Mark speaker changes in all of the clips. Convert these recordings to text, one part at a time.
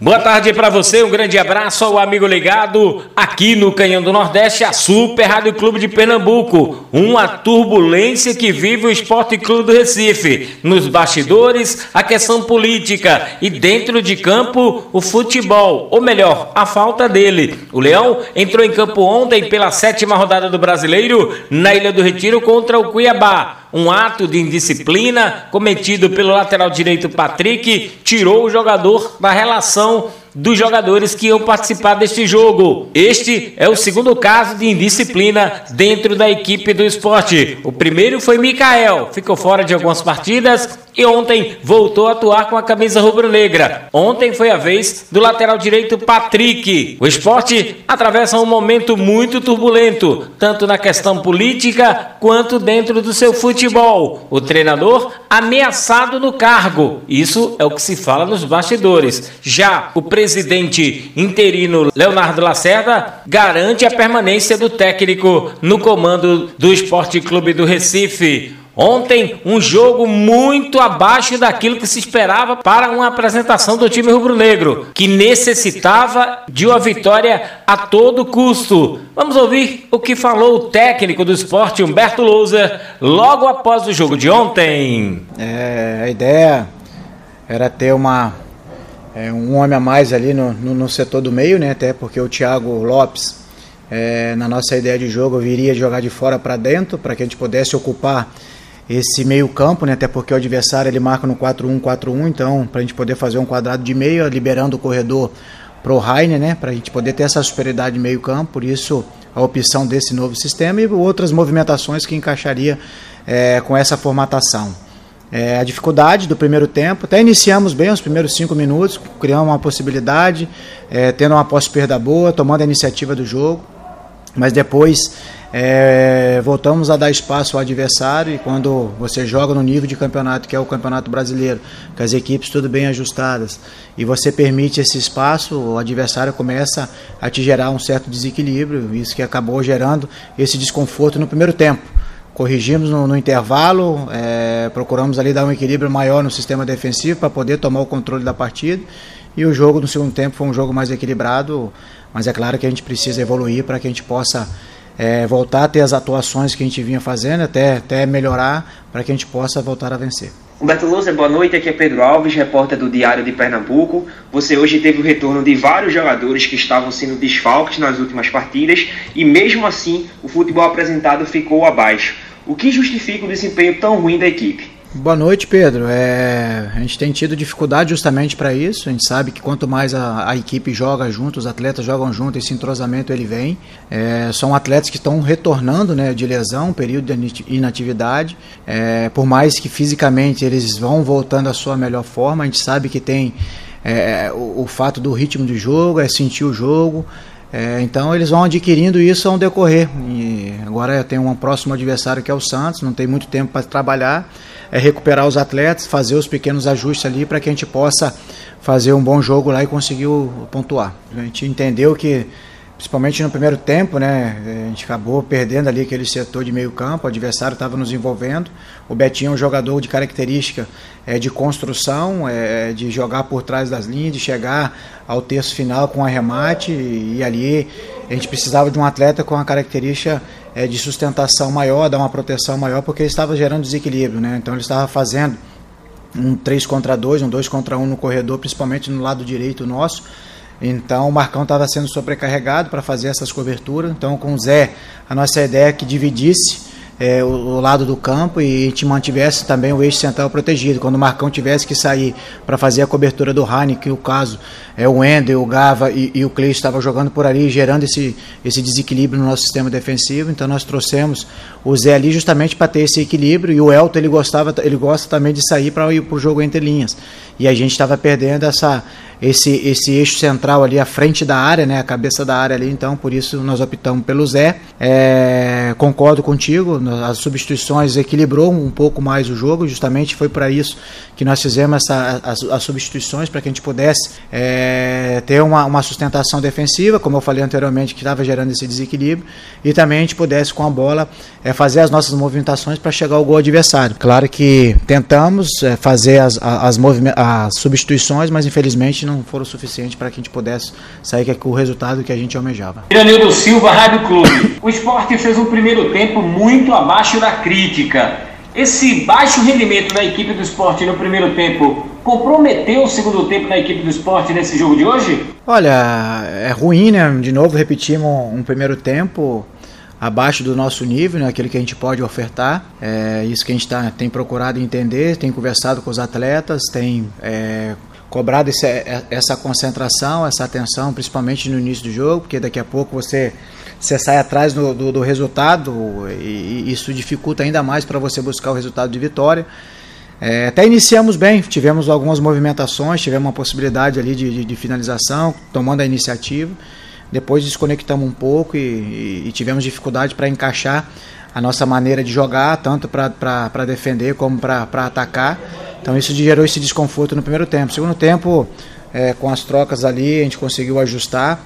Speaker 1: Boa tarde para você, um grande abraço ao amigo ligado aqui no Canhão do Nordeste, a Super Rádio Clube de Pernambuco. Uma turbulência que vive o Esporte Clube do Recife. Nos bastidores, a questão política e dentro de campo, o futebol, ou melhor, a falta dele. O Leão entrou em campo ontem pela sétima rodada do Brasileiro na Ilha do Retiro contra o Cuiabá. Um ato de indisciplina cometido pelo lateral direito Patrick tirou o jogador da relação dos jogadores que iam participar deste jogo. Este é o segundo caso de indisciplina dentro da equipe do esporte. O primeiro foi Mikael, ficou fora de algumas partidas e ontem voltou a atuar com a camisa rubro-negra. Ontem foi a vez do lateral direito Patrick. O esporte atravessa um momento muito turbulento, tanto na questão política quanto dentro do seu futebol. O treinador ameaçado no cargo. Isso é o que se fala nos bastidores. Já o presidente interino Leonardo Lacerda garante a permanência do técnico no comando do Esporte Clube do Recife. Ontem, um jogo muito abaixo daquilo que se esperava para uma apresentação do time rubro-negro, que necessitava de uma vitória a todo custo. Vamos ouvir o que falou o técnico do esporte, Humberto Louser, logo após o jogo de ontem.
Speaker 2: É, a ideia era ter uma, é, um homem a mais ali no, no, no, setor do meio, né? até porque o Thiago Lopes, é, na nossa ideia de jogo, viria jogar de fora para dentro, para que a gente pudesse ocupar esse meio campo, né? até porque o adversário ele marca no 4-1-4-1, então para a gente poder fazer um quadrado de meio, liberando o corredor para o Rainer, né? para a gente poder ter essa superioridade de meio campo, por isso a opção desse novo sistema e outras movimentações que encaixaria é, com essa formatação. É, a dificuldade do primeiro tempo, até iniciamos bem os primeiros cinco minutos, criando uma possibilidade, é, tendo uma pós-perda boa, tomando a iniciativa do jogo, mas depois é, voltamos a dar espaço ao adversário e quando você joga no nível de campeonato que é o campeonato brasileiro, com as equipes tudo bem ajustadas e você permite esse espaço, o adversário começa a te gerar um certo desequilíbrio, isso que acabou gerando esse desconforto no primeiro tempo. Corrigimos no, no intervalo, é, procuramos ali dar um equilíbrio maior no sistema defensivo para poder tomar o controle da partida e o jogo no segundo tempo foi um jogo mais equilibrado, mas é claro que a gente precisa evoluir para que a gente possa é, voltar a ter as atuações que a gente vinha fazendo, até, até melhorar, para que a gente possa voltar a vencer.
Speaker 3: Humberto Lousa, boa noite. Aqui é Pedro Alves, repórter do Diário de Pernambuco. Você hoje teve o retorno de vários jogadores que estavam sendo desfalques nas últimas partidas e, mesmo assim, o futebol apresentado ficou abaixo. O que justifica o desempenho tão ruim da equipe?
Speaker 2: Boa noite, Pedro. É, a gente tem tido dificuldade justamente para isso. A gente sabe que quanto mais a, a, equipe joga junto, os atletas jogam junto, esse entrosamento ele vem. É, são atletas que estão retornando né, de lesão, período de inatividade. É, por mais que fisicamente eles vão voltando à sua melhor forma, a gente sabe que tem é, o, o, fato do ritmo de jogo, é sentir o jogo. É, então eles vão adquirindo isso ao decorrer. E agora tenho um próximo adversário que é o Santos, não tem muito tempo para trabalhar é recuperar os atletas, fazer os pequenos ajustes ali para que a gente possa fazer um bom jogo lá e conseguir pontuar. A gente entendeu que principalmente no primeiro tempo, né? A gente acabou perdendo ali aquele setor de meio campo, o adversário estava nos envolvendo. O Betinho é um jogador de característica é, de construção, é, de jogar por trás das linhas, de chegar ao terço final com arremate e, e ali a gente precisava de um atleta com uma característica é, de sustentação maior, dar uma proteção maior, porque ele estava gerando desequilíbrio, né? Então ele estava fazendo um 3 contra 2, um 2 contra 1 no corredor, principalmente no lado direito nosso então o Marcão estava sendo sobrecarregado para fazer essas coberturas. Então com o Zé, a nossa ideia é que dividisse é, o, o, lado do campo e gente mantivesse também o eixo central protegido. Quando o Marcão tivesse que sair para fazer a cobertura do Rani, que o caso é o Ender, o Gava e, e o Clay estavam jogando por ali, gerando esse, esse desequilíbrio no nosso sistema defensivo. Então nós trouxemos o Zé ali justamente para ter esse equilíbrio e o Elton ele gostava, ele gosta também de sair para ir para o jogo entre linhas. E a gente estava perdendo essa esse, esse eixo central ali à frente da área, né, a cabeça da área ali, então por isso nós optamos pelo Zé. É, concordo contigo, as substituições equilibrou um pouco mais o jogo, justamente foi para isso que nós fizemos essa, as, as substituições, para que a gente pudesse é, ter uma, uma sustentação defensiva, como eu falei anteriormente, que estava gerando esse desequilíbrio, e também a gente pudesse com a bola é, fazer as nossas movimentações para chegar ao gol adversário. Claro que tentamos é, fazer as, as, as substituições, mas infelizmente não foram suficientes para que a gente pudesse sair com o resultado que a gente almejava.
Speaker 1: Iranildo Silva, Rádio Clube. O esporte fez um primeiro tempo muito abaixo da crítica. Esse baixo rendimento da equipe do esporte no primeiro tempo comprometeu o segundo tempo na equipe do esporte nesse jogo de hoje?
Speaker 2: Olha, é ruim, né? De novo repetimos um primeiro tempo abaixo do nosso nível, né, aquele que a gente pode ofertar. É isso que a gente tá, tem procurado entender, tem conversado com os atletas, tem é, cobrado esse, é, essa concentração, essa atenção, principalmente no início do jogo, porque daqui a pouco você, você sai atrás do, do, do resultado e, isso dificulta ainda mais para você buscar o resultado de vitória. É, até iniciamos bem, tivemos algumas movimentações, tivemos uma possibilidade ali de, de, de finalização, tomando a iniciativa. Depois desconectamos um pouco e, e, e tivemos dificuldade para encaixar a nossa maneira de jogar, tanto para defender como para atacar. Então isso gerou esse desconforto no primeiro tempo. Segundo tempo, é, com as trocas ali, a gente conseguiu ajustar.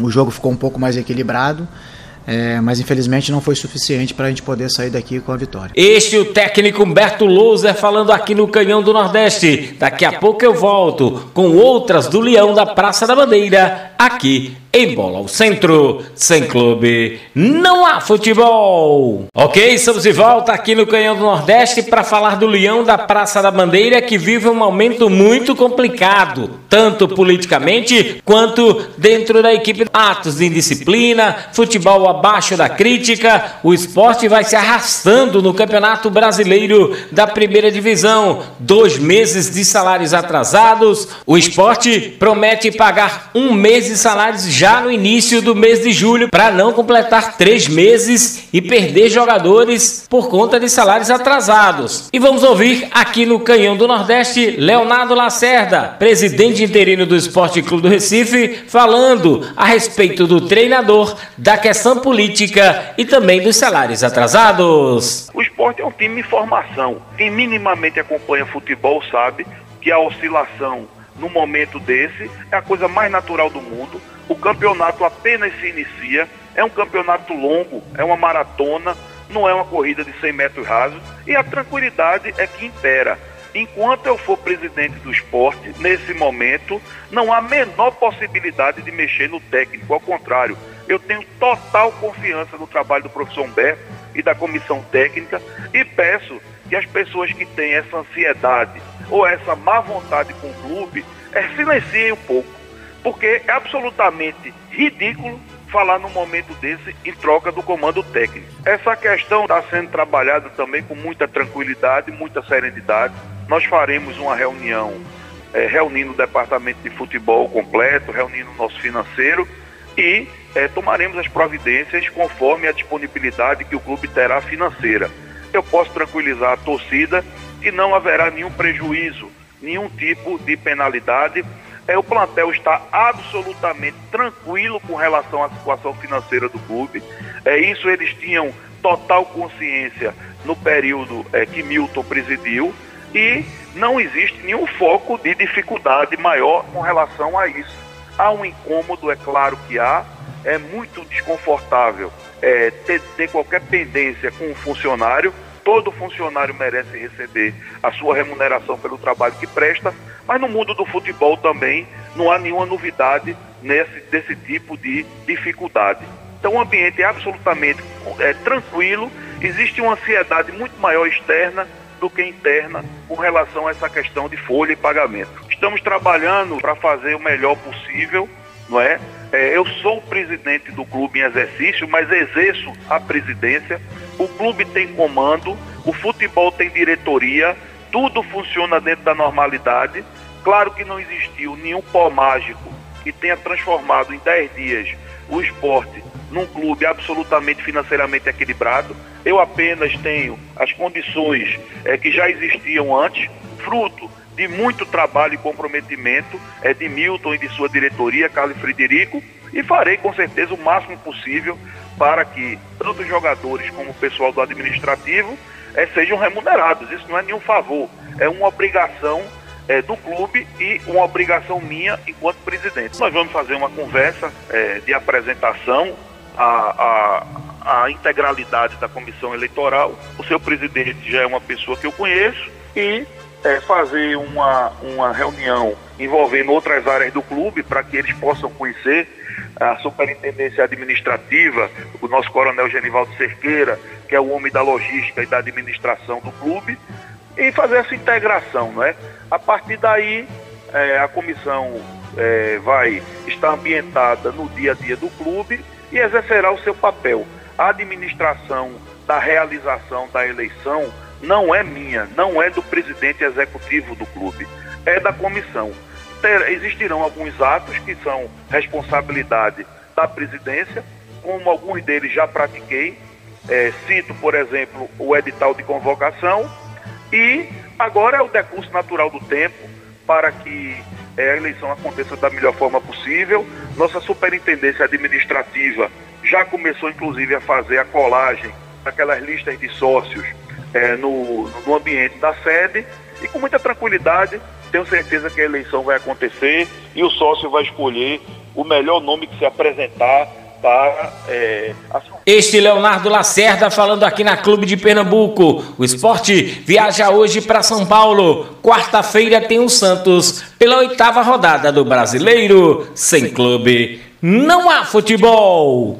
Speaker 2: O jogo ficou um pouco mais equilibrado. É, mas infelizmente não foi suficiente para a gente poder sair daqui com a vitória.
Speaker 1: Este é o técnico Humberto Louser falando aqui no Canhão do Nordeste. Daqui a pouco eu volto com outras do Leão da Praça da Bandeira, aqui em bola ao centro, sem clube, não há futebol. Ok, estamos de volta aqui no Canhão do Nordeste para falar do Leão da Praça da Bandeira que vive um momento muito complicado, tanto politicamente quanto dentro da equipe. Atos de indisciplina, futebol abaixo da crítica, o esporte vai se arrastando no Campeonato Brasileiro da Primeira Divisão. Dois meses de salários atrasados, o esporte promete pagar um mês de salários já já no início do mês de julho para não completar três meses e perder jogadores por conta de salários atrasados. E vamos ouvir aqui no Canhão do Nordeste Leonardo Lacerda, presidente interino do Esporte Clube do Recife, falando a respeito do treinador, da questão política e também dos salários atrasados.
Speaker 4: O esporte é um time em formação. Quem minimamente acompanha futebol sabe que a oscilação no momento desse é a coisa mais natural do mundo. O campeonato apenas se inicia, é um campeonato longo, é uma maratona, não é uma corrida de 100 metros rasos e a tranquilidade é que impera. Enquanto eu for presidente do esporte, nesse momento, não há menor possibilidade de mexer no técnico. Ao contrário, eu tenho total confiança no trabalho do professor Humberto e da comissão técnica e peço que as pessoas que têm essa ansiedade ou essa má vontade com o clube é, silenciem um pouco, porque é absolutamente ridículo falar num momento desse em troca do comando técnico. Essa questão está sendo trabalhada também com muita tranquilidade, muita serenidade. Nós faremos uma reunião é, reunindo o departamento de futebol completo, reunindo o nosso financeiro e é, tomaremos as providências conforme a disponibilidade que o clube terá financeira. Eu posso tranquilizar a torcida que não haverá nenhum prejuízo, nenhum tipo de penalidade. É, o plantel está absolutamente tranquilo com relação à situação financeira do clube. É, isso eles tinham total consciência no período é, que Milton presidiu e não existe nenhum foco de dificuldade maior com relação a isso. Há um incômodo, é claro que há, é muito desconfortável é, ter, ter qualquer pendência com um funcionário, todo funcionário merece receber a sua remuneração pelo trabalho que presta, mas no mundo do futebol também não há nenhuma novidade nesse, desse tipo de dificuldade. Então o ambiente é absolutamente é, tranquilo, existe uma ansiedade muito maior externa do que interna com relação a essa questão de folha e pagamento. Estamos trabalhando para fazer o melhor possível, não é? é? Eu sou o presidente do clube em exercício, mas exerço a presidência o clube tem comando, o futebol tem diretoria, tudo funciona dentro da normalidade. Claro que não existiu nenhum pó mágico que tenha transformado em 10 dias o esporte num clube absolutamente financeiramente equilibrado. Eu apenas tenho as condições é, que já existiam antes, fruto de muito trabalho e comprometimento é de Milton e de sua diretoria, Carlos Frederico, e farei com certeza o máximo possível para que tanto os jogadores como o pessoal do administrativo é, sejam remunerados. Isso não é nenhum favor, é uma obrigação é, do clube e uma obrigação minha enquanto presidente. Nós vamos fazer uma conversa é, de apresentação à, à, à integralidade da comissão eleitoral. O seu presidente já é uma pessoa que eu conheço e é, fazer uma, uma reunião envolvendo outras áreas do clube para que eles possam conhecer a superintendência administrativa, o nosso coronel Genivaldo Cerqueira, que é o homem da logística e da administração do clube, e fazer essa integração, não é? A partir daí, é, a comissão é, vai estar ambientada no dia a dia do clube e exercerá o seu papel. A administração da realização da eleição não é minha, não é do presidente executivo do clube, é da comissão. Ter, existirão alguns atos que são responsabilidade da presidência, como alguns deles já pratiquei. É, cito, por exemplo, o edital de convocação e agora é o decurso natural do tempo para que é, a eleição aconteça da melhor forma possível. Nossa superintendência administrativa já começou, inclusive, a fazer a colagem daquelas listas de sócios é, no, no ambiente da sede e com muita tranquilidade tenho certeza que a eleição vai acontecer e o sócio vai escolher o melhor nome que se apresentar para é,
Speaker 1: Este Leonardo Lacerda falando aqui na Clube de Pernambuco. O esporte viaja hoje para São Paulo. Quarta-feira tem o Santos pela oitava rodada do Brasileiro. Sem clube, não há futebol.